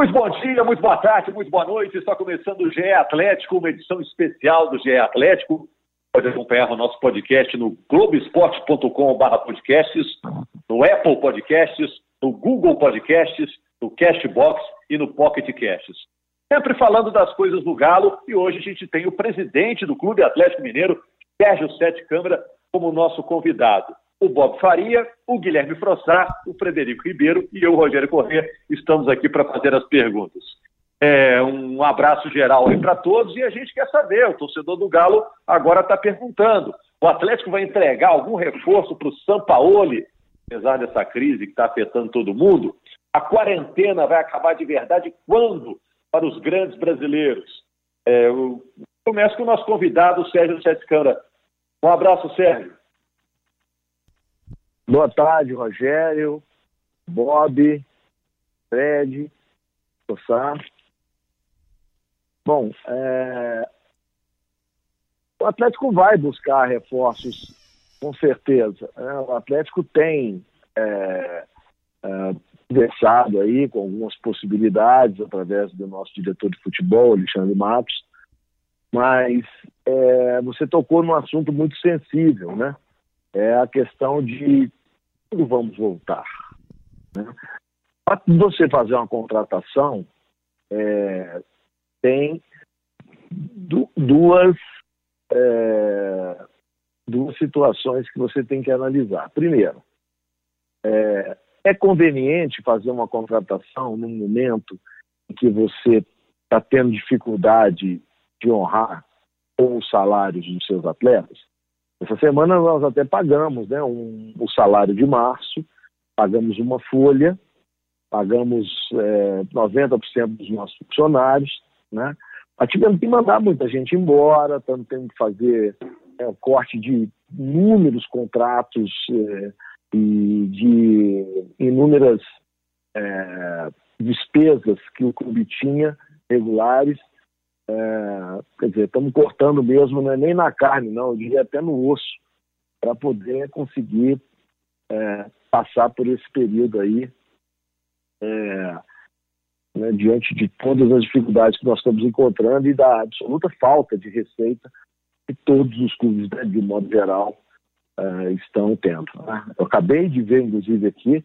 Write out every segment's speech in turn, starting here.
Muito bom dia, muito boa tarde, muito boa noite. Está começando o GE Atlético, uma edição especial do GE Atlético. Pode acompanhar o nosso podcast no globesport.com.br podcasts, no Apple Podcasts, no Google Podcasts, no Castbox e no Pocket Casts. Sempre falando das coisas do Galo e hoje a gente tem o presidente do Clube Atlético Mineiro, Sérgio Sete Câmara, como nosso convidado o Bob Faria, o Guilherme Frossar, o Frederico Ribeiro e eu, Rogério Corrêa, estamos aqui para fazer as perguntas. É, um abraço geral aí para todos e a gente quer saber, o torcedor do Galo agora está perguntando, o Atlético vai entregar algum reforço para o Sampaoli, apesar dessa crise que está afetando todo mundo? A quarentena vai acabar de verdade quando para os grandes brasileiros? É, eu começo com o nosso convidado, Sérgio Sete Câmara. Um abraço, Sérgio. Boa tarde, Rogério, Bob, Fred, Sossá. Bom, é... o Atlético vai buscar reforços, com certeza. Né? O Atlético tem é, é, conversado aí com algumas possibilidades através do nosso diretor de futebol, Alexandre Matos, mas é, você tocou num assunto muito sensível, né? É a questão de quando vamos voltar? Né? Para você fazer uma contratação, é, tem du duas, é, duas situações que você tem que analisar. Primeiro, é, é conveniente fazer uma contratação num momento em que você está tendo dificuldade de honrar com os salários dos seus atletas? Essa semana nós até pagamos né, um, o salário de março, pagamos uma folha, pagamos é, 90% dos nossos funcionários, né? Mas tivemos que mandar muita gente embora, estamos tendo que fazer é, corte de inúmeros contratos é, e de inúmeras é, despesas que o clube tinha regulares é, quer dizer, estamos cortando mesmo, não é nem na carne, não, eu diria até no osso, para poder conseguir é, passar por esse período aí, é, né, diante de todas as dificuldades que nós estamos encontrando e da absoluta falta de receita que todos os clubes, né, de modo geral, é, estão tendo. Né? Eu acabei de ver, inclusive, aqui,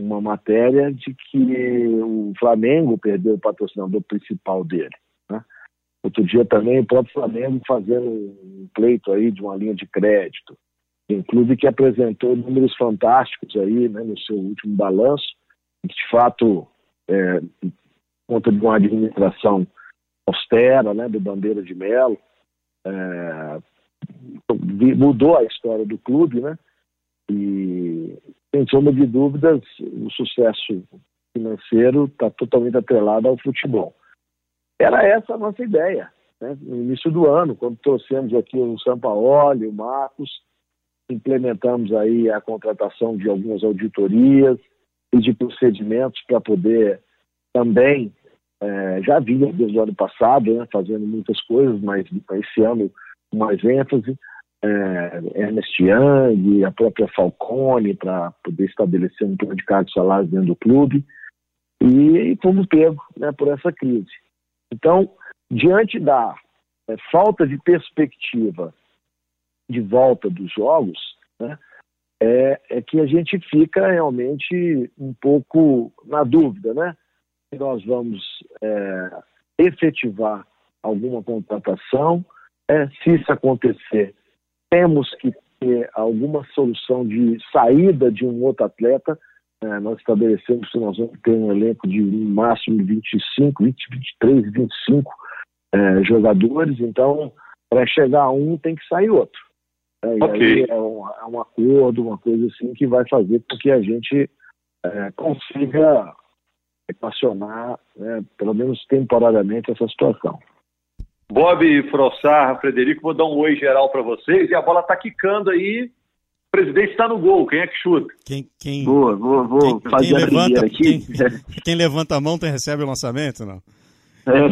uma matéria de que o Flamengo perdeu o patrocinador principal dele. Outro dia também o próprio Flamengo fazendo um pleito aí de uma linha de crédito. Um clube que apresentou números fantásticos aí, né, no seu último balanço, de fato, é, conta de uma administração austera, né, do Bandeira de Melo, é, mudou a história do clube, né, e sem sombra de dúvidas, o sucesso financeiro está totalmente atrelado ao futebol. Era essa a nossa ideia. Né? No início do ano, quando trouxemos aqui o Sampaoli, o Marcos, implementamos aí a contratação de algumas auditorias e de procedimentos para poder também, é, já vinha desde o ano passado, né, fazendo muitas coisas, mas esse ano com mais ênfase, é, Ernest Young, a própria Falcone, para poder estabelecer um plano de cargos salários dentro do clube, e, e fomos pegos né, por essa crise. Então, diante da é, falta de perspectiva de volta dos jogos, né, é, é, que a gente fica realmente um pouco na dúvida, né? Se nós vamos é, efetivar alguma contratação, é, se isso acontecer, temos que ter alguma solução de saída de um outro atleta é, nós estabelecemos que nós vamos ter um elenco de no máximo 25, 20, 23, 25 é, jogadores, então para chegar a um tem que sair outro. É, okay. é, um, é um, acordo, uma coisa assim que vai fazer com que a gente é, consiga equacionar, né, pelo menos temporariamente, essa situação. Bob, Frossar, Frederico, vou dar um oi geral para vocês e a bola está quicando aí presidente está no gol, quem é que chuta? Quem, quem, vou, vou, vou quem, fazer quem a levanta, aqui. Quem, quem, levanta a mão tem, recebe o lançamento, não? É,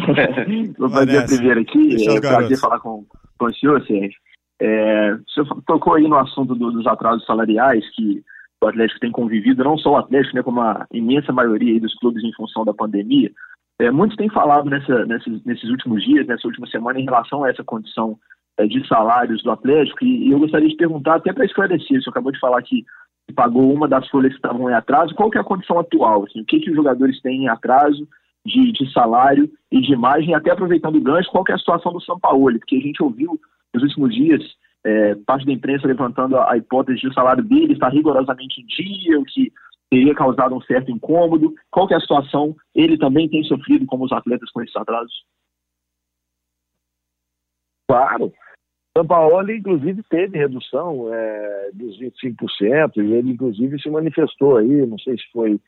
vou fazer a primeira aqui. É um prazer falar com, com o senhor, Sérgio. É, o senhor tocou aí no assunto do, dos atrasos salariais que o Atlético tem convivido, não só o Atlético, né, como a imensa maioria dos clubes em função da pandemia. É, muitos têm falado nessa, nesses, nesses últimos dias, nessa última semana, em relação a essa condição de salários do Atlético, e, e eu gostaria de perguntar, até para esclarecer, você acabou de falar que pagou uma das folhas que estavam em atraso, qual que é a condição atual? Assim, o que, que os jogadores têm em atraso de, de salário e de imagem, até aproveitando o gancho, qual que é a situação do São Paulo? Porque a gente ouviu nos últimos dias é, parte da imprensa levantando a, a hipótese de o salário dele estar rigorosamente em dia, o que teria causado um certo incômodo. Qual que é a situação? Ele também tem sofrido como os atletas com esses atrasos? Claro. São Paulo, inclusive, teve redução é, dos 25%, e ele, inclusive, se manifestou aí, não sei se foi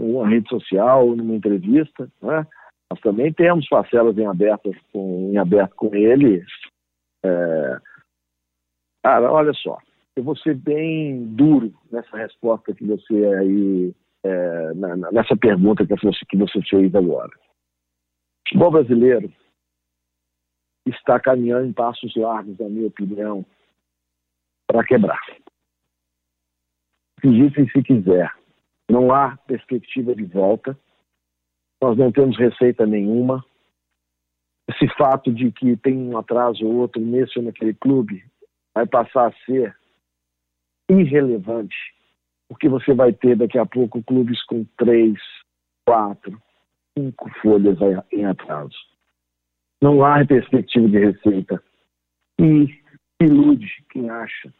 em uma rede social numa entrevista, né? Nós também temos parcelas em aberto com, em aberto com ele. É... Cara, olha só, eu vou ser bem duro nessa resposta que você aí, é, na, nessa pergunta que você, que você fez agora. O futebol brasileiro está caminhando em passos largos, na minha opinião, para quebrar. Acreditem se quiser, não há perspectiva de volta, nós não temos receita nenhuma. Esse fato de que tem um atraso ou outro nesse ou naquele clube vai passar a ser irrelevante, porque você vai ter daqui a pouco clubes com três, quatro, cinco folhas em atraso. Não há perspectiva de receita. E ilude quem acha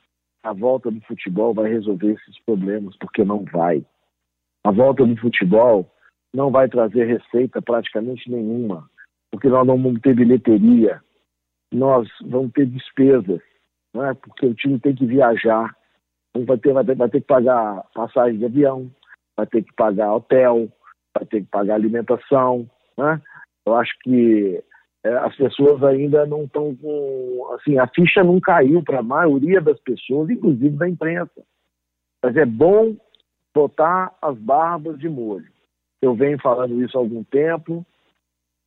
a volta do futebol vai resolver esses problemas, porque não vai. A volta do futebol não vai trazer receita praticamente nenhuma, porque nós não vamos ter bilheteria, nós vamos ter despesas, não é? porque o time tem que viajar, vai ter, vai ter, vai ter que pagar passagem de avião, vai ter que pagar hotel, vai ter que pagar alimentação. Né? Eu acho que é, as pessoas ainda não estão com. Assim, a ficha não caiu para a maioria das pessoas, inclusive da imprensa. Mas é bom botar as barbas de molho. Eu venho falando isso há algum tempo,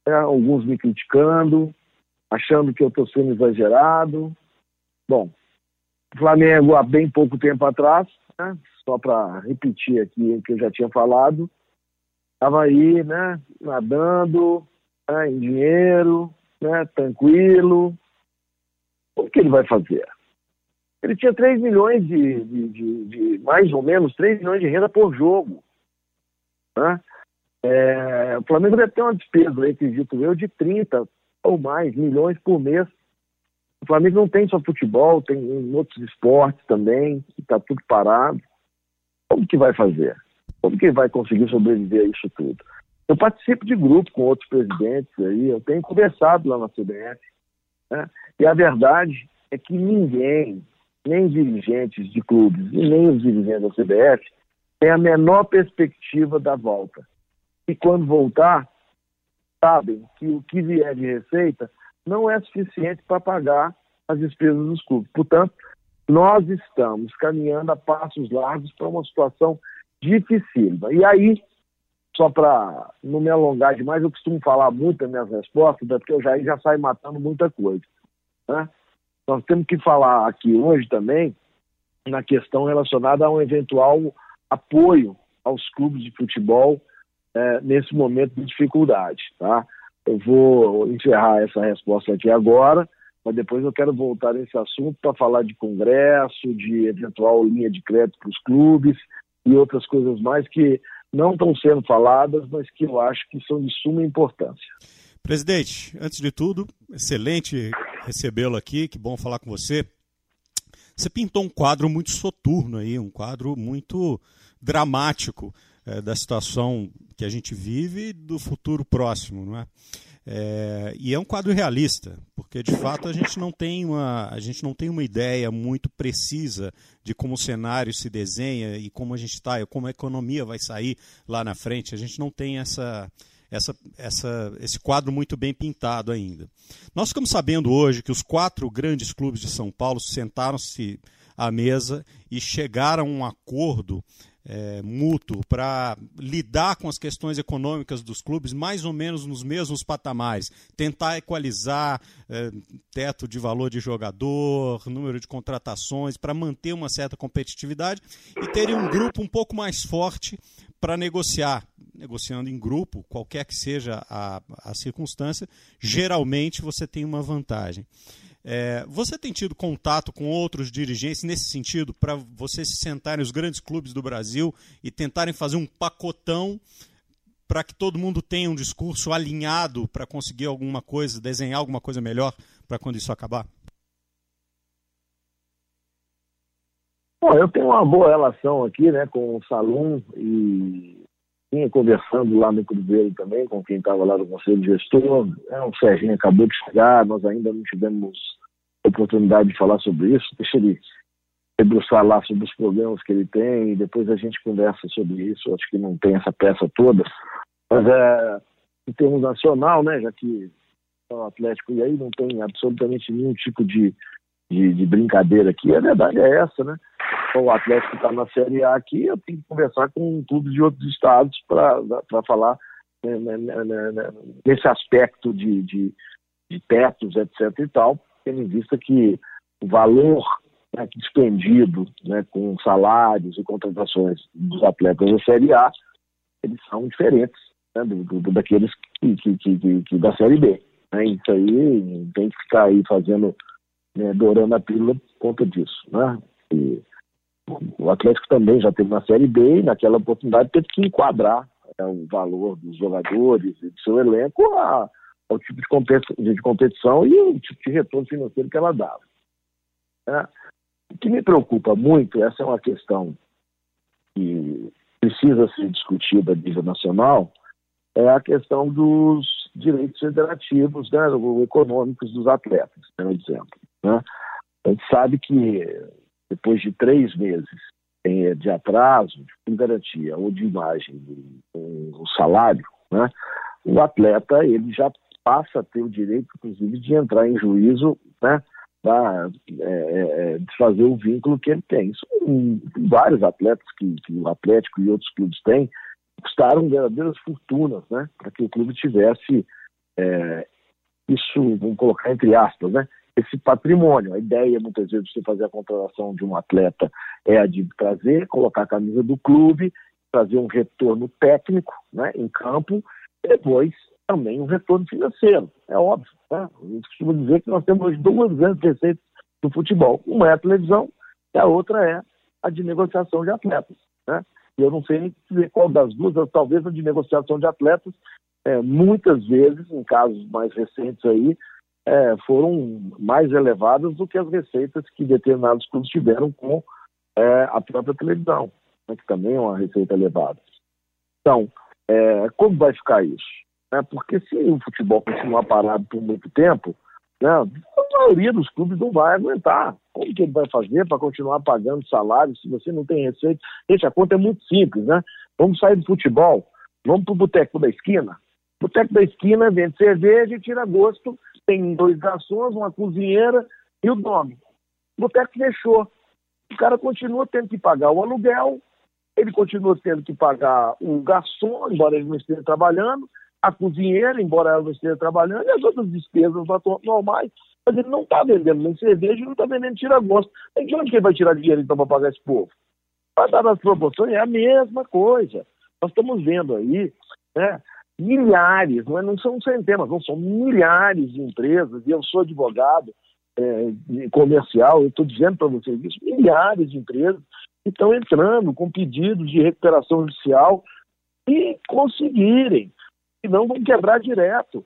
né? alguns me criticando, achando que eu estou sendo exagerado. Bom, o Flamengo, há bem pouco tempo atrás, né, só para repetir aqui o que eu já tinha falado, estava aí, né, nadando né, em dinheiro, né, tranquilo. O que ele vai fazer? Ele tinha 3 milhões de, de, de, de, mais ou menos 3 milhões de renda por jogo. Né? É, o Flamengo deve ter uma despesa, acredito eu, de 30 ou mais milhões por mês o Flamengo não tem só futebol, tem outros esportes também, que está tudo parado. Como que vai fazer? Como que vai conseguir sobreviver a isso tudo? Eu participo de grupo com outros presidentes aí, eu tenho conversado lá na CBF, né? e a verdade é que ninguém, nem dirigentes de clubes e nem os dirigentes da CBF, tem a menor perspectiva da volta. E quando voltar, sabem que o que vier de receita não é suficiente para pagar as despesas dos clubes. Portanto, nós estamos caminhando a passos largos para uma situação dificílima. E aí, só para não me alongar demais, eu costumo falar muito das minhas respostas, porque eu já, já saio matando muita coisa. Né? Nós temos que falar aqui hoje também na questão relacionada a um eventual apoio aos clubes de futebol é, nesse momento de dificuldade. Tá? Eu vou encerrar essa resposta aqui agora, mas depois eu quero voltar nesse assunto para falar de congresso, de eventual linha de crédito para os clubes e outras coisas mais que não estão sendo faladas, mas que eu acho que são de suma importância. Presidente, antes de tudo, excelente recebê-lo aqui, que bom falar com você. Você pintou um quadro muito soturno aí, um quadro muito dramático é, da situação que a gente vive e do futuro próximo, não é? É, e é um quadro realista, porque de fato a gente não tem uma, a gente não tem uma ideia muito precisa de como o cenário se desenha e como a gente está, como a economia vai sair lá na frente. A gente não tem essa, essa, essa, esse quadro muito bem pintado ainda. Nós ficamos sabendo hoje que os quatro grandes clubes de São Paulo sentaram-se à mesa e chegaram a um acordo é, mútuo para lidar com as questões econômicas dos clubes mais ou menos nos mesmos patamares, tentar equalizar é, teto de valor de jogador, número de contratações, para manter uma certa competitividade e terem um grupo um pouco mais forte para negociar. Negociando em grupo, qualquer que seja a, a circunstância, geralmente você tem uma vantagem. É, você tem tido contato com outros dirigentes nesse sentido, para vocês se sentarem os grandes clubes do Brasil e tentarem fazer um pacotão para que todo mundo tenha um discurso alinhado para conseguir alguma coisa, desenhar alguma coisa melhor para quando isso acabar? Bom, eu tenho uma boa relação aqui né, com o Salum e vinha conversando lá no Cruzeiro também, com quem estava lá no Conselho Gestor. É, o Serginho acabou de chegar, nós ainda não tivemos oportunidade de falar sobre isso. Deixa ele debruçar lá sobre os problemas que ele tem e depois a gente conversa sobre isso. Acho que não tem essa peça toda. Mas é, em termos nacional, né, já que o Atlético e aí não tem absolutamente nenhum tipo de, de, de brincadeira aqui, a verdade é essa, né? o Atlético está na Série A aqui, eu tenho que conversar com clubes de outros estados para falar né, né, né, né, nesse aspecto de, de, de tetos, etc. e tal, tendo em vista que o valor né, despendido né, com salários e contratações dos atletas da Série A, eles são diferentes né, do, do, daqueles que, que, que, que, da Série B. Né? Isso aí tem que ficar aí fazendo, né, dourando a pílula por conta disso. Né? E, o Atlético também já teve na Série B e naquela oportunidade teve que enquadrar né, o valor dos jogadores e do seu elenco a, ao tipo de competição, e o tipo de retorno financeiro que ela dava. É. O que me preocupa muito, essa é uma questão que precisa ser discutida a nível nacional, é a questão dos direitos federativos, né, econômicos dos atletas, por exemplo. Né? A gente sabe que depois de três meses de atraso, de garantia ou de imagem o salário, né, o atleta ele já passa a ter o direito, inclusive, de entrar em juízo né, para é, é, desfazer o vínculo que ele tem. Isso, um, vários atletas que, que, o Atlético e outros clubes têm custaram verdadeiras fortunas né, para que o clube tivesse é, isso, vamos colocar entre aspas, né, esse patrimônio. A ideia, muitas vezes, de você fazer a contratação de um atleta é a de trazer, colocar a camisa do clube, trazer um retorno técnico né, em campo, e depois também um retorno financeiro. É óbvio. Né? A gente costuma dizer que nós temos duas grandes receitas do futebol. Uma é a televisão e a outra é a de negociação de atletas. Né? E eu não sei dizer qual das duas, talvez a de negociação de atletas, é, muitas vezes, em casos mais recentes aí, é, foram mais elevadas do que as receitas que determinados clubes tiveram com é, a própria televisão, né, que também é uma receita elevada. Então, é, como vai ficar isso? É, porque se o futebol continuar parado por muito tempo, né, a maioria dos clubes não vai aguentar. Como que ele vai fazer para continuar pagando salário se você não tem receita? Gente, a conta é muito simples, né? Vamos sair do futebol, vamos para o boteco da esquina. Boteco da esquina vende cerveja e tira gosto tem dois garçons, uma cozinheira e o dono. O boteco fechou. O cara continua tendo que pagar o aluguel, ele continua tendo que pagar o garçom, embora ele não esteja trabalhando, a cozinheira, embora ela não esteja trabalhando, e as outras despesas normais. Mas ele não está vendendo nem cerveja, não está vendendo tira-gosto. De onde que ele vai tirar dinheiro então para pagar esse povo? Para dar as proporções, é a mesma coisa. Nós estamos vendo aí né, milhares, não, é, não são centenas, não são milhares de empresas, e eu sou advogado é, comercial, eu estou dizendo para vocês isso, milhares de empresas estão entrando com pedidos de recuperação judicial e conseguirem, senão vão quebrar direto.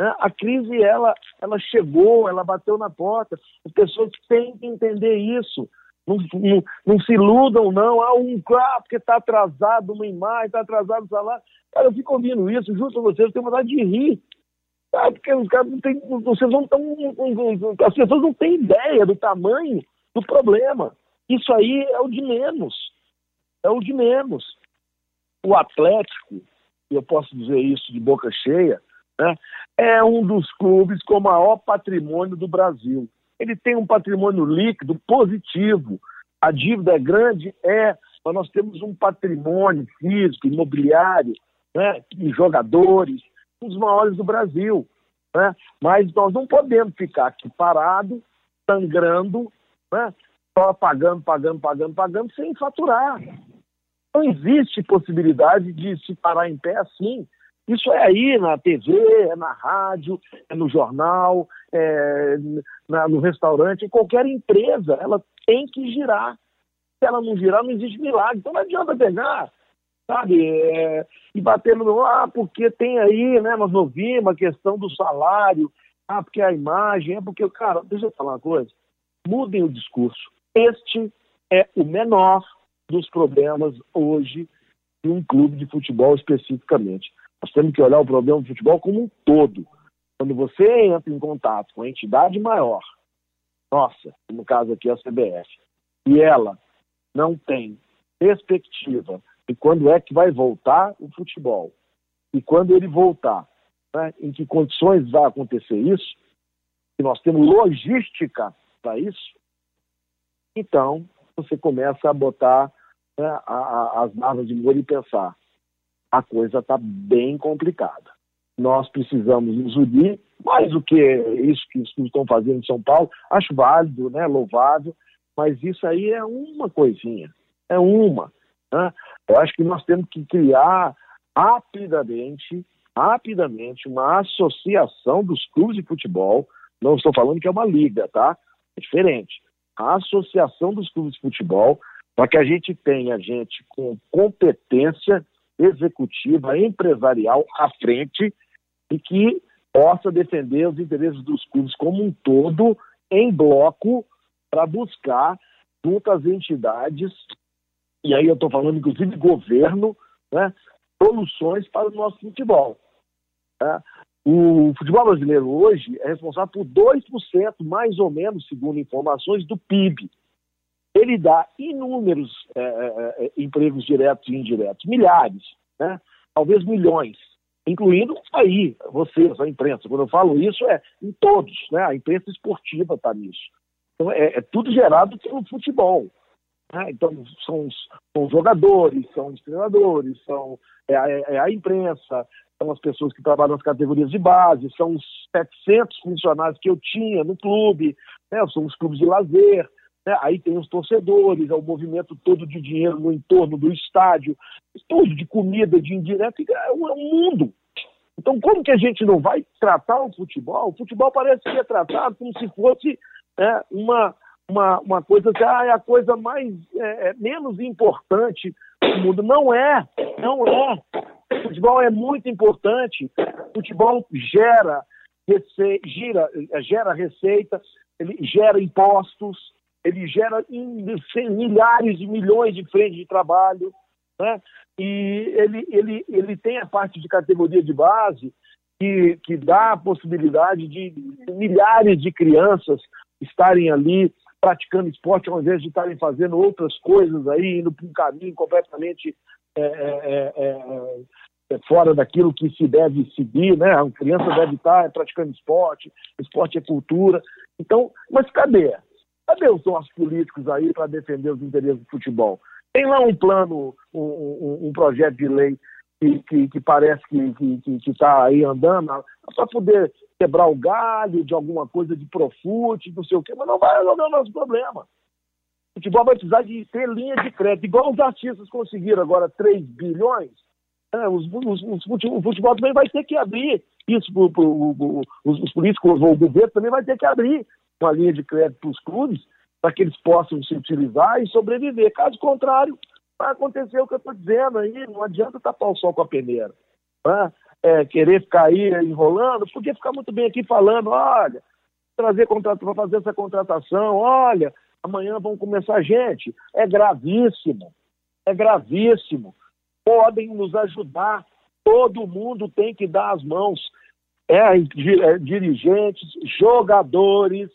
Né? A crise, ela, ela chegou, ela bateu na porta, as pessoas têm que entender isso. Não, não, não, se iludam, não. Ah, um, ah porque está atrasado uma imagem, está atrasado o salário. Cara, eu fico ouvindo isso, justo a vocês, eu tenho vontade de rir. Ah, porque os caras não têm. Vocês não estão. As pessoas não têm ideia do tamanho do problema. Isso aí é o de menos. É o de menos. O Atlético, eu posso dizer isso de boca cheia, né, é um dos clubes com maior patrimônio do Brasil. Ele tem um patrimônio líquido positivo. A dívida é grande, é, mas nós temos um patrimônio físico, imobiliário, né, e jogadores, um dos maiores do Brasil. Né? Mas nós não podemos ficar aqui parado, sangrando, né? só pagando, pagando, pagando, pagando, sem faturar. Não existe possibilidade de se parar em pé assim. Isso é aí na TV, é na rádio, é no jornal, é na, no restaurante, em qualquer empresa. Ela tem que girar. Se ela não girar, não existe milagre. Então não adianta pegar, sabe, é, e bater no. Ah, porque tem aí, né, nós ouvimos a questão do salário, ah, porque a imagem, é porque. Cara, deixa eu falar uma coisa. Mudem o discurso. Este é o menor dos problemas hoje de um clube de futebol especificamente. Nós temos que olhar o problema do futebol como um todo. Quando você entra em contato com a entidade maior, nossa, no caso aqui a CBF, e ela não tem perspectiva de quando é que vai voltar o futebol e quando ele voltar, né, em que condições vai acontecer isso, e nós temos logística para isso, então você começa a botar né, a, a, as narvas de molho e pensar: a coisa está bem complicada. Nós precisamos nos unir, mais do que isso que os estão fazendo em São Paulo, acho válido, né, louvável, mas isso aí é uma coisinha, é uma. Né? Eu acho que nós temos que criar rapidamente, rapidamente, uma associação dos clubes de futebol. Não estou falando que é uma liga, tá? É diferente. A associação dos clubes de futebol, para que a gente tenha gente com competência executiva, empresarial à frente e que possa defender os interesses dos clubes como um todo, em bloco, para buscar junto às entidades, e aí eu estou falando inclusive governo, né, soluções para o nosso futebol. Né? O futebol brasileiro hoje é responsável por 2%, mais ou menos, segundo informações, do PIB. Ele dá inúmeros é, é, é, empregos diretos e indiretos, milhares, né? talvez milhões, incluindo aí, vocês, a imprensa. Quando eu falo isso, é em todos, né? a imprensa esportiva está nisso. Então, é, é, tudo gerado pelo futebol. Né? Então, são os, são jogadores, são os treinadores, são, é, é, a imprensa, são as pessoas que trabalham nas categorias de base, são os 700 funcionários que eu tinha no clube, né? são os clubes de lazer, né? Aí tem os torcedores, é o movimento todo de dinheiro no entorno do estádio, tudo de comida, de indireto, é um, é um mundo. Então, como que a gente não vai tratar o futebol? O futebol parece ser tratado como se fosse é, uma, uma, uma coisa que ah, é a coisa mais é, é, menos importante do mundo. Não é, não é. O futebol é muito importante. O futebol gera, rece... gira, gera receita, ele gera impostos, ele gera milhares de milhões de frentes de trabalho, né? e ele, ele, ele tem a parte de categoria de base que, que dá a possibilidade de milhares de crianças estarem ali praticando esporte ao invés de estarem fazendo outras coisas aí, indo para um caminho completamente é, é, é, é, fora daquilo que se deve seguir, né? A criança deve estar praticando esporte, esporte é cultura. Então, mas cadê? Cadê os nossos políticos aí para defender os interesses do futebol? Tem lá um plano, um, um, um projeto de lei que, que, que parece que está aí andando para poder quebrar o galho de alguma coisa de profute, não sei o quê, mas não vai resolver o nosso problema. O futebol vai precisar de ter linha de crédito, igual os artistas conseguiram agora 3 bilhões, é, os, os, os, o futebol também vai ter que abrir isso, pro, pro, pro, os, os políticos, o governo também vai ter que abrir uma linha de crédito para os clubes, para que eles possam se utilizar e sobreviver. Caso contrário, vai acontecer o que eu estou dizendo aí, não adianta tapar o sol com a peneira. Né? É, querer ficar aí enrolando, podia ficar muito bem aqui falando, olha, trazer contrato para fazer essa contratação, olha, amanhã vão começar gente. É gravíssimo, é gravíssimo. Podem nos ajudar, todo mundo tem que dar as mãos. É, é dirigentes, jogadores,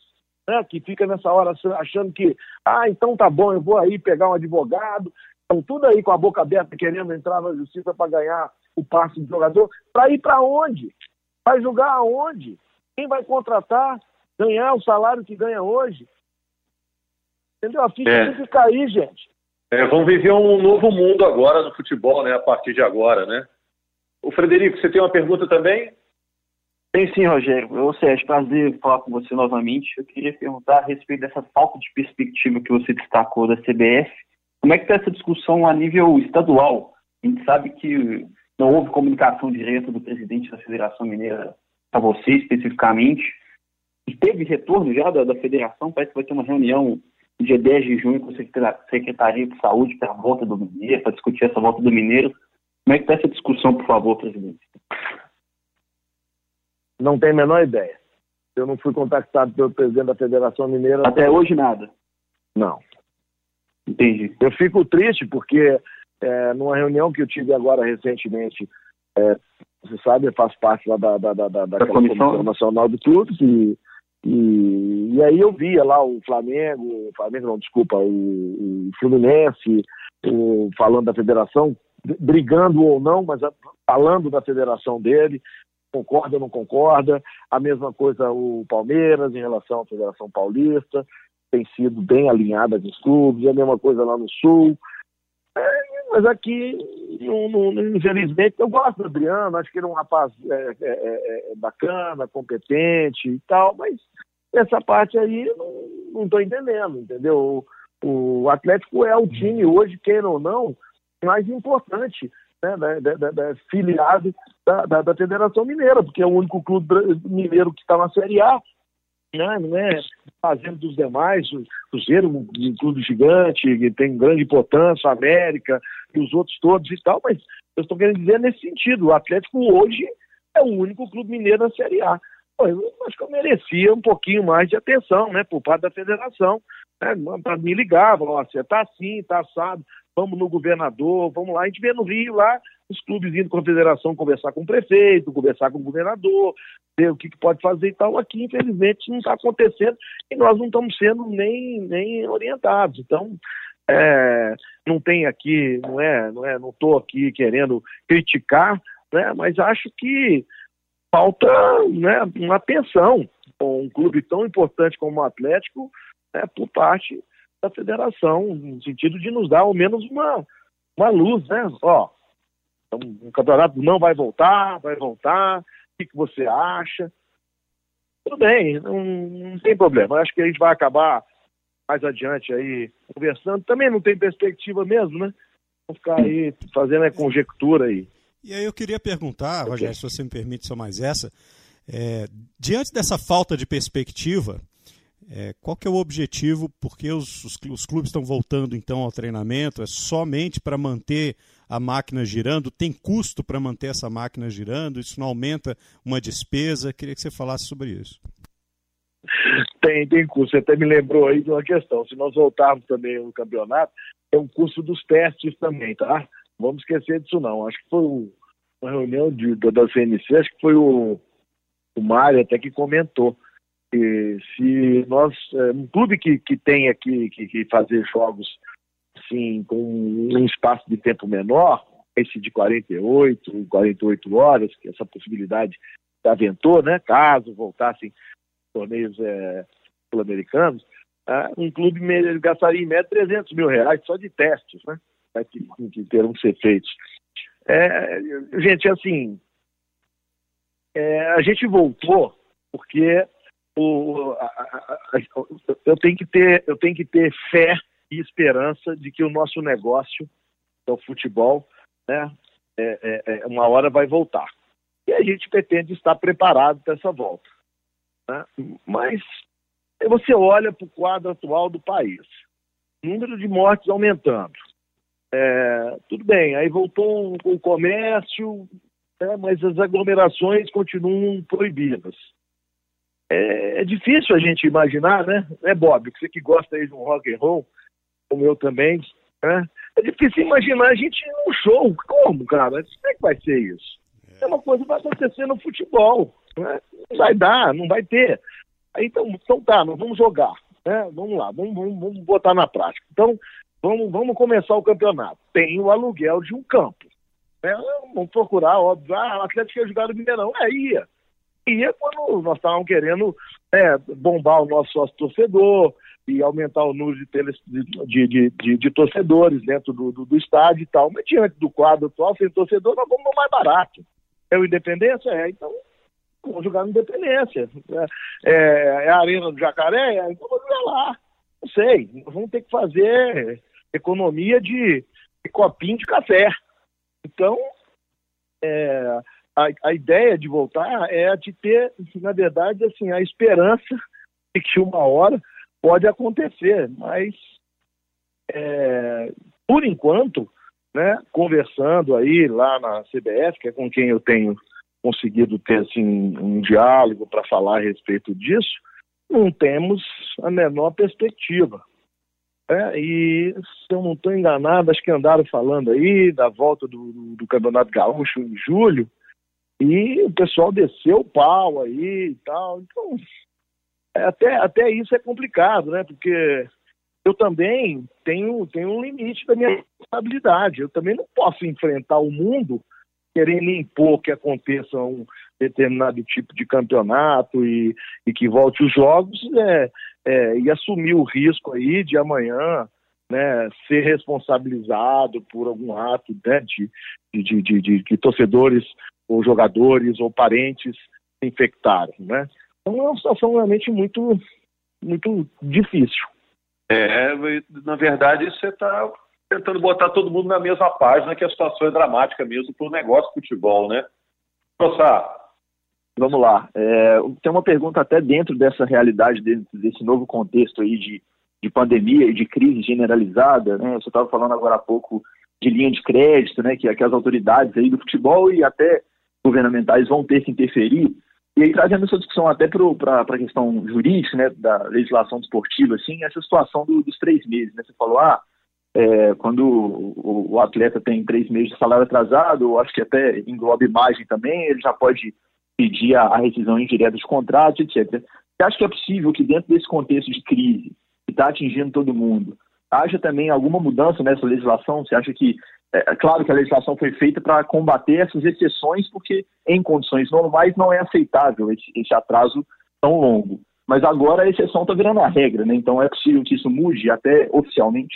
né, que fica nessa hora achando que, ah, então tá bom, eu vou aí pegar um advogado, estão tudo aí com a boca aberta querendo entrar na justiça para ganhar o passe do jogador, para ir para onde? Vai julgar aonde? Quem vai contratar? Ganhar o salário que ganha hoje? Entendeu? A ficha é. tem que cair, gente. É, vamos viver um novo mundo agora no futebol, né? A partir de agora, né? O Frederico, você tem uma pergunta também? Tem sim, Rogério. Ô Sérgio, prazer falar com você novamente. Eu queria perguntar a respeito dessa falta de perspectiva que você destacou da CBF. Como é que está essa discussão a nível estadual? A gente sabe que não houve comunicação direta do presidente da Federação Mineira a você especificamente. E teve retorno já da, da federação? Parece que vai ter uma reunião dia 10 de junho com a Secretaria de Saúde para a volta do Mineiro, para discutir essa volta do Mineiro. Como é que está essa discussão, por favor, presidente? Não tenho a menor ideia. Eu não fui contactado pelo presidente da Federação Mineira. Até hoje nada? Não. Entendi. Eu fico triste porque é, numa reunião que eu tive agora recentemente, é, você sabe, eu faço parte lá da, da, da, da, da Comissão. Comissão Nacional de Clubes e, e, e, aí eu via lá o Flamengo, o Flamengo não, desculpa, o, o Fluminense, o, falando da federação, brigando ou não, mas falando da federação dele, concorda ou não concorda. A mesma coisa o Palmeiras em relação à Federação Paulista, tem sido bem alinhada com os clubes, a mesma coisa lá no Sul. É, mas aqui, infelizmente, eu gosto do Adriano, acho que ele é um rapaz é, é, é, é bacana, competente e tal, mas essa parte aí não estou entendendo, entendeu? O, o Atlético é o time hoje, queira ou não, mais importante né, da, da, da, filiado da, da, da, Federação Mineira, porque é o único clube mineiro que está na Série A, né, não é fazendo dos demais, o Cruzeiro, um, clube gigante, que tem grande importância, a América e os outros todos e tal, mas eu estou querendo dizer nesse sentido, o Atlético hoje é o único clube mineiro na Série A. Pô, eu acho que eu merecia um pouquinho mais de atenção, né, por parte da federação, né, me ligar, falar, você está assim, está assado, vamos no governador, vamos lá. A gente vê no Rio lá os clubes indo com a federação conversar com o prefeito, conversar com o governador, ver o que, que pode fazer e tal. Aqui, infelizmente, não está acontecendo e nós não estamos sendo nem, nem orientados. Então, é, não tem aqui, não é, não é, não estou aqui querendo criticar, né, mas acho que falta né, uma atenção com um clube tão importante como o Atlético né, por parte da federação, no sentido de nos dar ao menos uma, uma luz, né? Ó, o campeonato não vai voltar, vai voltar, o que, que você acha? Tudo bem, não, não tem problema. Acho que a gente vai acabar mais adiante aí conversando. Também não tem perspectiva mesmo, né? Vamos ficar aí fazendo a conjectura aí. E aí eu queria perguntar, okay. Rogério, se você me permite só mais essa, é, diante dessa falta de perspectiva, é, qual que é o objetivo? Porque os, os, os, clubes estão voltando então ao treinamento? É somente para manter a máquina girando? Tem custo para manter essa máquina girando? Isso não aumenta uma despesa? Queria que você falasse sobre isso. Tem, tem custo. Você até me lembrou aí de uma questão. Se nós voltarmos também no campeonato, tem um custo dos testes também, tá? Vamos esquecer disso não. Acho que foi uma reunião de, da CNC, acho que foi o, o Mário até que comentou se nós, é, um clube que, que tem aqui que, que fazer jogos assim, com um espaço de tempo menor, esse de 48, 48 horas, que essa possibilidade aventou, né, caso voltassem torneios é, sul-americanos, é, um clube gastaria em média 300 mil reais só de testes, né, que, que terão que ser feitos. É, gente, assim, é, a gente voltou porque o, a, a, a, eu tenho que ter eu tenho que ter fé e esperança de que o nosso negócio, que é o futebol, né, é, é, é, uma hora vai voltar. E a gente pretende estar preparado para essa volta. Né? Mas você olha para o quadro atual do país, número de mortes aumentando. É, tudo bem, aí voltou o comércio, né, mas as aglomerações continuam proibidas é, é, difícil a gente imaginar, né? É Bob, você que gosta aí de um rock and roll, como eu também, né? É difícil imaginar a gente num show. Como, cara? Como é que vai ser isso? É uma coisa que vai acontecer no futebol. Né? Não vai dar, não vai ter. Então, então tá, nós vamos jogar. Né? Vamos lá, vamos, vamos, vamos botar na prática. Então, vamos, vamos começar o campeonato. Tem o aluguel de um campo. Né? Vamos procurar, óbvio. Ah, o Atlético ia jogar no Mineirão. É, ia ia quando nós estávamos querendo é, bombar o nosso sócio torcedor, e aumentar o número de, teles, de, de, de, de, torcedores dentro do, do, do, estádio e tal. Mas diante do quadro atual, sem torcedor, nós vamos mais barato. É o Independência? É, então vamos jogar no Independência. É, é, é, a Arena do Jacaré? É, então vamos jogar lá. Não sei, vamos ter que fazer economia de, de copinho de café. Então, é, a, a ideia de voltar é de ter, na verdade, assim, a esperança de que uma hora pode acontecer, mas é, por enquanto, né, conversando aí lá na CBF, que é com quem eu tenho conseguido ter assim, um diálogo para falar a respeito disso, não temos a menor perspectiva. É, e se eu não estou enganado, acho que andaram falando aí da volta do, do, Campeonato Gaúcho em julho, e o pessoal desceu o pau aí e tal. Então, é, até, até isso é complicado, né? Porque eu também tenho, tenho um limite da minha responsabilidade. Eu também não posso enfrentar o mundo querendo impor que aconteça um determinado tipo de campeonato e, e que volte os jogos é, é, e assumir o risco aí de amanhã né, ser responsabilizado por algum ato né, de, de, de, de torcedores ou jogadores ou parentes se infectarem, né? Então é uma situação realmente muito, muito difícil. É, na verdade, você está tentando botar todo mundo na mesma página, que a situação é dramática mesmo para o negócio de futebol, né? Rossá. Vamos lá. É, tem uma pergunta até dentro dessa realidade, dentro desse novo contexto aí de, de pandemia e de crise generalizada. Né? Você estava falando agora há pouco de linha de crédito, né? Que, que as autoridades aí do futebol e até governamentais vão ter que interferir. E aí, trazendo essa discussão até para a questão jurídica, né, da legislação desportiva, assim, essa situação do, dos três meses, né? Você falou, ah, é, quando o, o, atleta tem três meses de salário atrasado, acho que até engloba imagem também, ele já pode pedir a, a rescisão indireta de contratos, etc. Você acha que é possível que dentro desse contexto de crise, que está atingindo todo mundo, haja também alguma mudança nessa legislação? Você acha que é, é claro que a legislação foi feita para combater essas exceções, porque em condições normais não é aceitável esse, esse atraso tão longo. Mas agora a exceção está virando a regra, né? Então é possível que isso mude até oficialmente?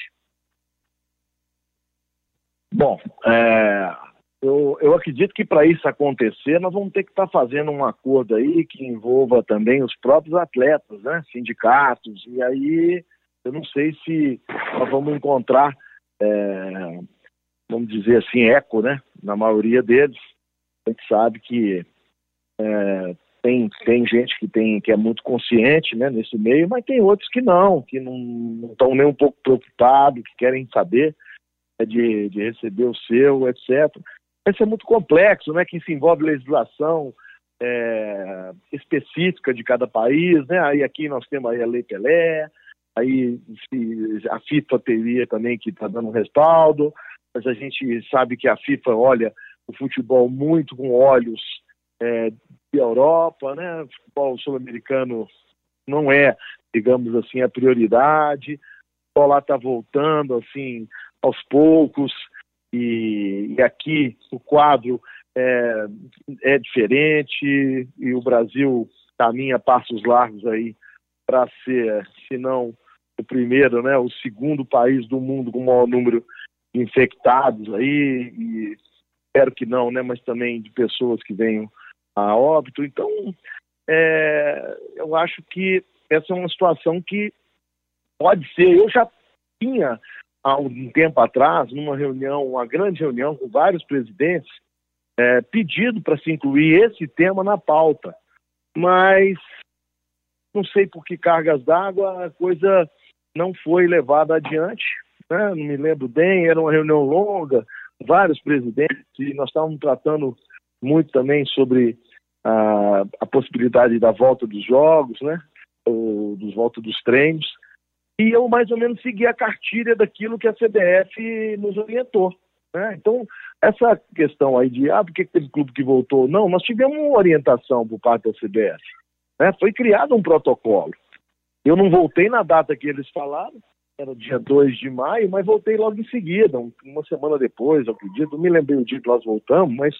Bom, é, eu, eu, acredito que para isso acontecer, nós vamos ter que estar tá fazendo um acordo aí que envolva também os próprios atletas, né? Sindicatos, e aí eu não sei se nós vamos encontrar é, vamos dizer assim, eco, né? Na maioria deles. A gente sabe que é, tem, tem gente que, tem, que é muito consciente né, nesse meio, mas tem outros que não, que não estão nem um pouco preocupados, que querem saber é, de, de receber o seu, etc. Isso é muito complexo, né? Que isso envolve legislação é, específica de cada país, né? Aí aqui nós temos aí a Lei Pelé, aí a FIFA teria também que está dando um respaldo, mas a gente sabe que a FIFA olha o futebol muito com olhos é, de Europa, né? O futebol sul-americano não é, digamos assim, a prioridade. O lá está voltando, assim, aos poucos, e, e aqui o quadro é, é, diferente, e o Brasil caminha passos largos aí para ser, se não o primeiro, né, o segundo país do mundo com o maior número infectados aí, e espero que não, né, mas também de pessoas que venham a óbito. Então, é, eu acho que essa é uma situação que pode ser. Eu já tinha, há um tempo atrás, numa reunião, uma grande reunião com vários presidentes, é, pedido para se incluir esse tema na pauta. Mas não sei por que cargas d'água a coisa não foi levada adiante né? não me lembro bem, era uma reunião longa, vários presidentes, e nós estávamos tratando muito também sobre a, a possibilidade da volta dos jogos, né? Ou dos volta dos treinos. E eu mais ou menos segui a cartilha daquilo que a CBF nos orientou. Né? Então, essa questão aí de ah, por que teve clube que voltou? Não, nós tivemos uma orientação por parte da CBF. Né? Foi criado um protocolo. Eu não voltei na data que eles falaram, era dia 2 de maio, mas voltei logo em seguida, uma semana depois, eu acredito. Não me lembrei o dia que nós voltamos, mas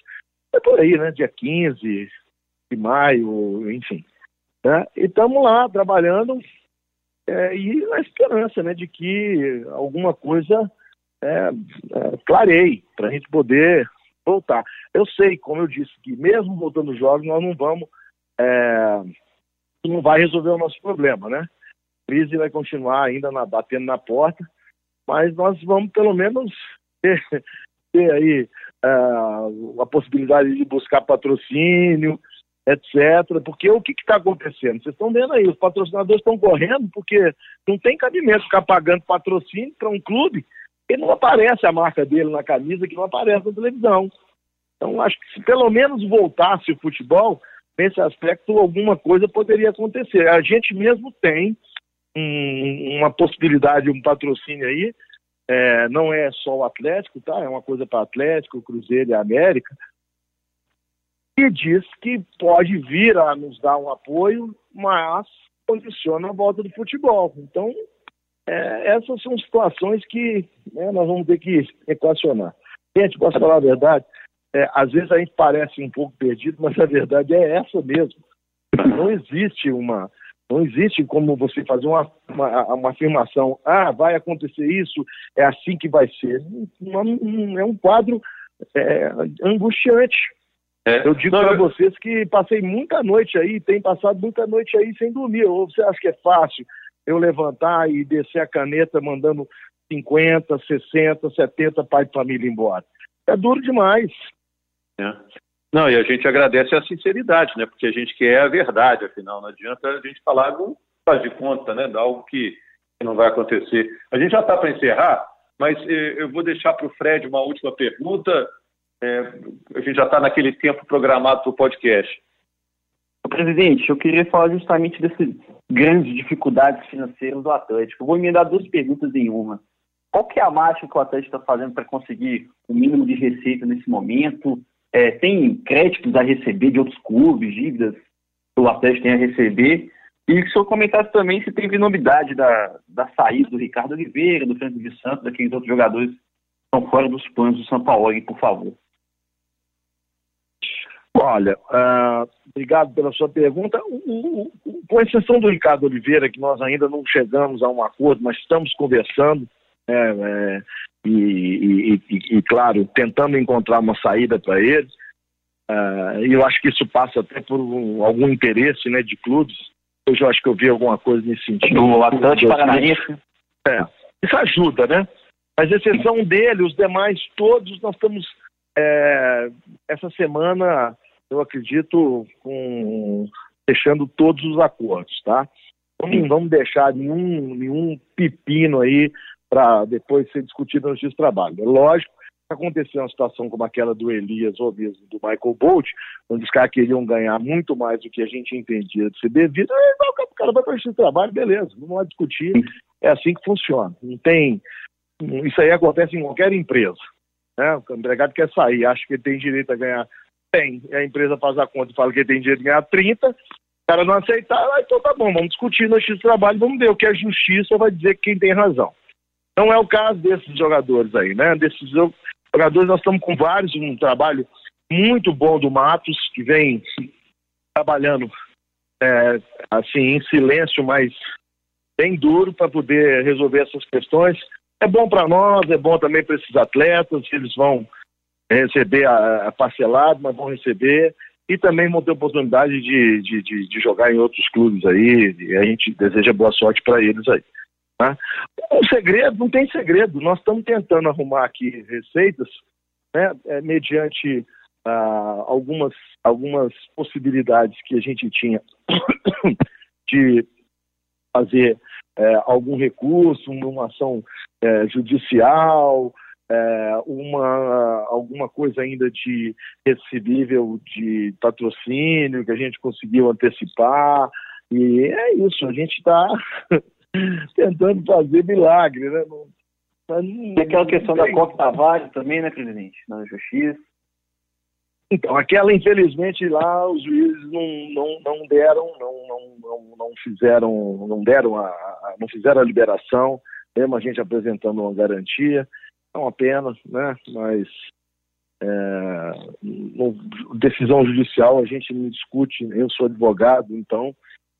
é por aí, né? Dia 15 de maio, enfim. Né? E estamos lá trabalhando é, e na esperança né, de que alguma coisa é, é, clareie para a gente poder voltar. Eu sei, como eu disse, que mesmo voltando os jogos, nós não vamos. É, não vai resolver o nosso problema, né? Crise vai continuar ainda na, batendo na porta, mas nós vamos pelo menos ter, ter aí uh, a possibilidade de buscar patrocínio, etc. Porque o que está acontecendo? Vocês estão vendo aí, os patrocinadores estão correndo porque não tem cabimento ficar pagando patrocínio para um clube e não aparece a marca dele na camisa, que não aparece na televisão. Então, acho que se pelo menos voltasse o futebol, nesse aspecto, alguma coisa poderia acontecer. A gente mesmo tem um, uma possibilidade, um patrocínio aí, é, não é só o Atlético, tá? É uma coisa para Atlético, Cruzeiro e América, que diz que pode vir a nos dar um apoio, mas condiciona a volta do futebol. Então, é, essas são situações que né, nós vamos ter que equacionar. Gente, posso falar a verdade? É, às vezes a gente parece um pouco perdido, mas a verdade é essa mesmo. Não existe uma, não existe como você fazer uma, uma, uma, afirmação, ah, vai acontecer isso, é assim que vai ser. é um quadro é, angustiante. É. Eu digo para eu... vocês que passei muita noite aí, tem passado muita noite aí sem dormir. Ou você acha que é fácil eu levantar e descer a caneta mandando 50, 60, 70 pais de família embora? É duro demais. É. Não, e a gente agradece a sinceridade, né? Porque a gente quer a verdade, afinal. Não adianta a gente falar não faz de conta, né? De algo que não vai acontecer. A gente já está para encerrar, mas eh, eu vou deixar para o Fred uma última pergunta é, a gente já está naquele tempo programado para o podcast. Presidente, eu queria falar justamente dessas grandes dificuldades financeiras do Atlético. Eu vou emendar duas perguntas em uma. Qual que é a marcha que o Atlético está fazendo para conseguir o mínimo de receita nesse momento? É, tem créditos a receber de outros clubes, dívidas que o Atlético tem a receber? E que o senhor comentasse também se teve novidade da, da saída do Ricardo Oliveira, do Francisco de Santos, daqueles outros jogadores que estão fora dos planos do São Paulo, por favor. Olha, uh, obrigado pela sua pergunta. com exceção do Ricardo Oliveira, que nós ainda não chegamos a um acordo, mas estamos conversando é, é, e, e, e, e, claro, tentando encontrar uma saída para ele. Uh, e eu acho que isso passa até por um, algum interesse né, de clubes. Hoje eu acho que eu vi alguma coisa nesse sentido. Do Atlântico Paranaense. É, isso ajuda, né? Mas exceção dele, os demais todos, nós estamos é, essa semana, eu acredito, com, fechando todos os acordos, tá? Então, não vamos deixar nenhum, nenhum pepino aí para depois ser discutido no justiça de trabalho. É lógico que aconteceu uma situação como aquela do Elias ou mesmo do Michael Bolt, onde os caras queriam ganhar muito mais do que a gente entendia de ser devido, aí, o cara vai para o justiça de trabalho, beleza, não vai discutir, é assim que funciona. Não tem. Isso aí acontece em qualquer empresa. Né? O empregado quer sair, acha que ele tem direito a ganhar. Tem. A empresa faz a conta e fala que ele tem direito a ganhar 30. O cara não aceitar, ah, então tá bom, vamos discutir no X trabalho, vamos ver o que a justiça vai dizer quem tem razão. Não é o caso desses jogadores aí, né? Desses jogadores, nós estamos com vários, um trabalho muito bom do Matos, que vem trabalhando é, assim, em silêncio, mas bem duro para poder resolver essas questões. É bom para nós, é bom também para esses atletas, eles vão receber a, a parcelado, mas vão receber e também vão ter oportunidade de, de, de, de, jogar em outros clubes aí, a gente deseja boa sorte para eles aí. Tá? O segredo, não tem segredo, nós estamos tentando arrumar aqui receitas, né, é, mediante ah, algumas, algumas possibilidades que a gente tinha de fazer é, algum recurso, uma ação é, judicial, é, uma, alguma coisa ainda de recebível de patrocínio que a gente conseguiu antecipar. E é isso, a gente está tentando fazer milagre, né? Não, e aquela questão da Copa Tavares também, né, presidente? Na justiça. Então, aquela, infelizmente, lá os juízes não, não, não deram, não, não, não, não fizeram, não deram a, a, não fizeram a liberação, mesmo a gente apresentando uma garantia. É uma pena, né? Mas é, no, decisão judicial a gente não discute, eu sou advogado, então,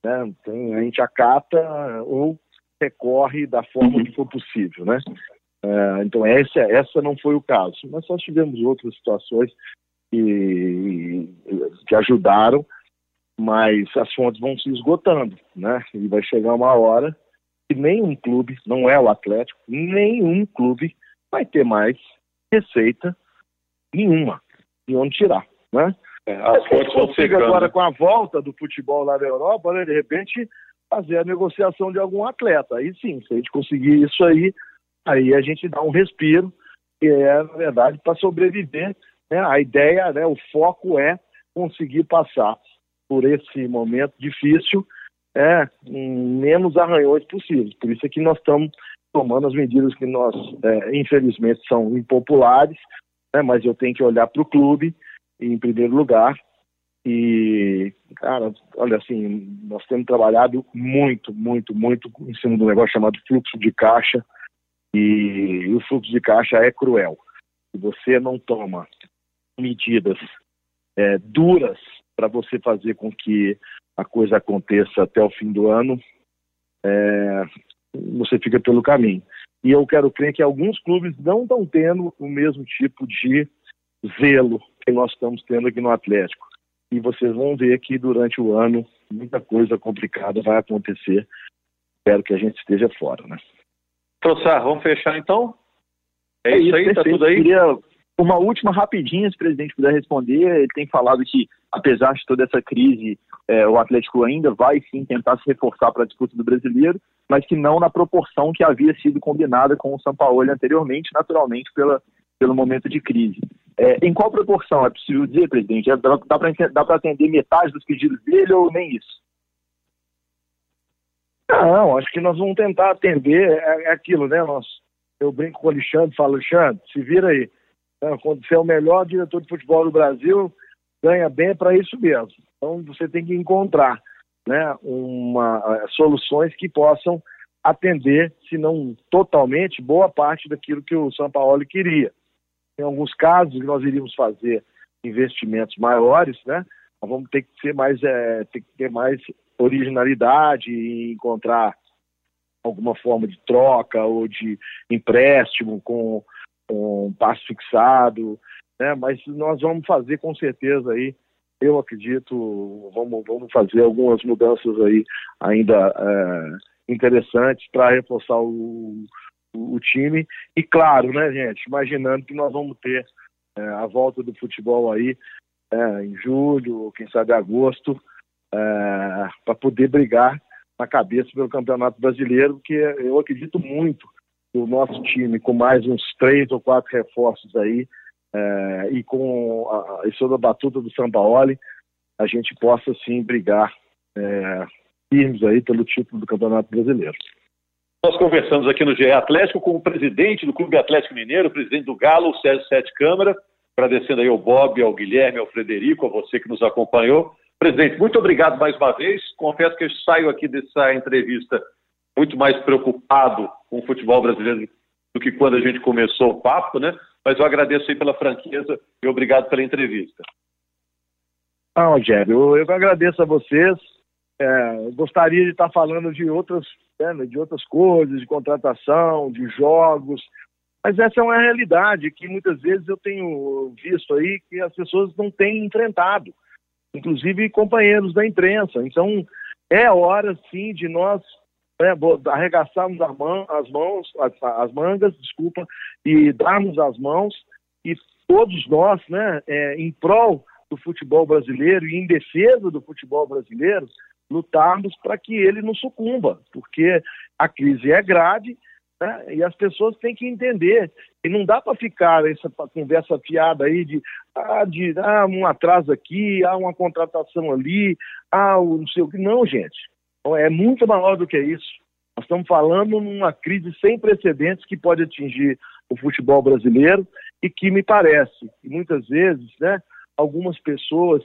né, tem, a gente acata ou recorre da forma que for possível, né? É, então essa, essa não foi o caso, mas nós tivemos outras situações que, que ajudaram, mas as fontes vão se esgotando, né? E vai chegar uma hora que nenhum clube, não é o Atlético, nenhum clube vai ter mais receita nenhuma de onde tirar, né? É, as fontes vão secando. agora com a volta do futebol lá na Europa, né, de repente fazer a negociação de algum atleta. Aí sim, se a gente conseguir isso aí, aí a gente dá um respiro, que é, na verdade, para sobreviver. Né? A ideia, né, o foco é conseguir passar por esse momento difícil é, menos arranhões possíveis. Por isso é que nós estamos tomando as medidas que nós, é, infelizmente, são impopulares, né, mas eu tenho que olhar para o clube em primeiro lugar. E, cara, olha assim, nós temos trabalhado muito, muito, muito em cima do negócio chamado fluxo de caixa. E, o fluxo de caixa é cruel. Se você não toma medidas é, duras para você fazer com que a coisa aconteça até o fim do ano, é, você fica pelo caminho. E eu quero crer que alguns clubes não estão tendo o mesmo tipo de zelo que nós estamos tendo aqui no Atlético. E vocês vão ver que durante o ano muita coisa complicada vai acontecer. Espero que a gente esteja fora, né? Troçar, vamos fechar então? É, isso aí, tá perfeito. tudo aí? Queria uma última rapidinha, se o presidente puder responder. Ele tem falado que, apesar de toda essa crise, é, o Atlético ainda vai sim tentar se reforçar para a disputa do brasileiro, mas que não na proporção que havia sido combinada com o São Paulo anteriormente, naturalmente pela, pelo momento de crise. É, em qual proporção? É possível dizer, presidente? É, dá para atender metade dos pedidos dele ou nem isso? Não, acho que nós vamos tentar atender é, é aquilo, né? Nós, eu brinco com o Alexandre, falo, Alexandre, se vira aí. Né? Quando você é o melhor diretor de futebol do Brasil, ganha bem para isso mesmo. Então você tem que encontrar né, uma, soluções que possam atender, se não totalmente, boa parte daquilo que o São Paulo queria. Em alguns casos nós iríamos fazer investimentos maiores, né? Nós vamos ter que ser mais, é, ter que ter mais originalidade e encontrar alguma forma de troca ou de empréstimo com, com um passo fixado, né? Mas nós vamos fazer com certeza aí, eu acredito, vamos, vamos fazer algumas mudanças aí ainda é, interessantes para reforçar o, o, time e claro, né, gente, imaginando que nós vamos ter é, a volta do futebol aí é, em julho, quem sabe agosto, é, para poder brigar na cabeça pelo Campeonato Brasileiro, porque eu acredito muito que o nosso time, com mais uns três ou quatro reforços aí, é, e com a, a sob a batuta do Sampaoli, a gente possa sim brigar é, firmes aí pelo título do Campeonato Brasileiro. Nós conversamos aqui no GE Atlético com o presidente do Clube Atlético Mineiro, o presidente do Galo, o Sérgio Sete Câmara, agradecendo aí ao Bob, ao Guilherme, ao Frederico, a você que nos acompanhou. Presidente, muito obrigado mais uma vez. Confesso que eu saio aqui dessa entrevista muito mais preocupado com o futebol brasileiro do que quando a gente começou o papo, né? Mas eu agradeço aí pela franqueza e obrigado pela entrevista. Ah, Rogério, eu, eu agradeço a vocês. É, gostaria de estar falando de outras, né, de outras coisas, de contratação, de jogos, mas essa é uma realidade que muitas vezes eu tenho visto aí que as pessoas não têm enfrentado, inclusive companheiros da imprensa. Então, é hora sim de nós né, arregaçarmos as mãos, as, as, mangas, desculpa, e darmos as mãos e todos nós, né, é, em prol do futebol brasileiro e em defesa do futebol brasileiro, lutarmos para que ele não sucumba, porque a crise é grave né, e as pessoas têm que entender. E não dá para ficar essa conversa fiada aí de, ah, de ah, um atraso aqui, ah, uma contratação ali, ah, não sei o que. Não, gente. É muito maior do que isso. Nós estamos falando numa crise sem precedentes que pode atingir o futebol brasileiro e que me parece, muitas vezes, né, algumas pessoas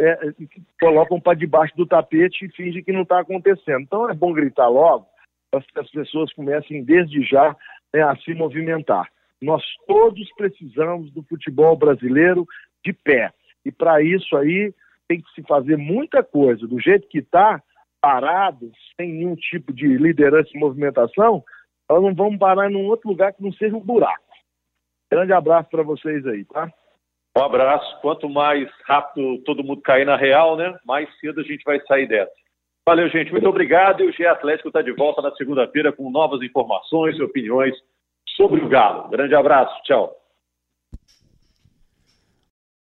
é, colocam para debaixo do tapete e fingem que não está acontecendo. Então é bom gritar logo para que as pessoas comecem desde já né, a se movimentar. Nós todos precisamos do futebol brasileiro de pé. E para isso aí tem que se fazer muita coisa. Do jeito que está, paradas, sem nenhum tipo de liderança e movimentação, nós não vamos parar em um outro lugar que não seja um buraco. Grande abraço para vocês aí, tá? Um abraço. Quanto mais rápido todo mundo cair na real, né? Mais cedo a gente vai sair dessa. Valeu, gente. Muito obrigado. E o GE Atlético está de volta na segunda-feira com novas informações e opiniões sobre o Galo. Grande abraço. Tchau.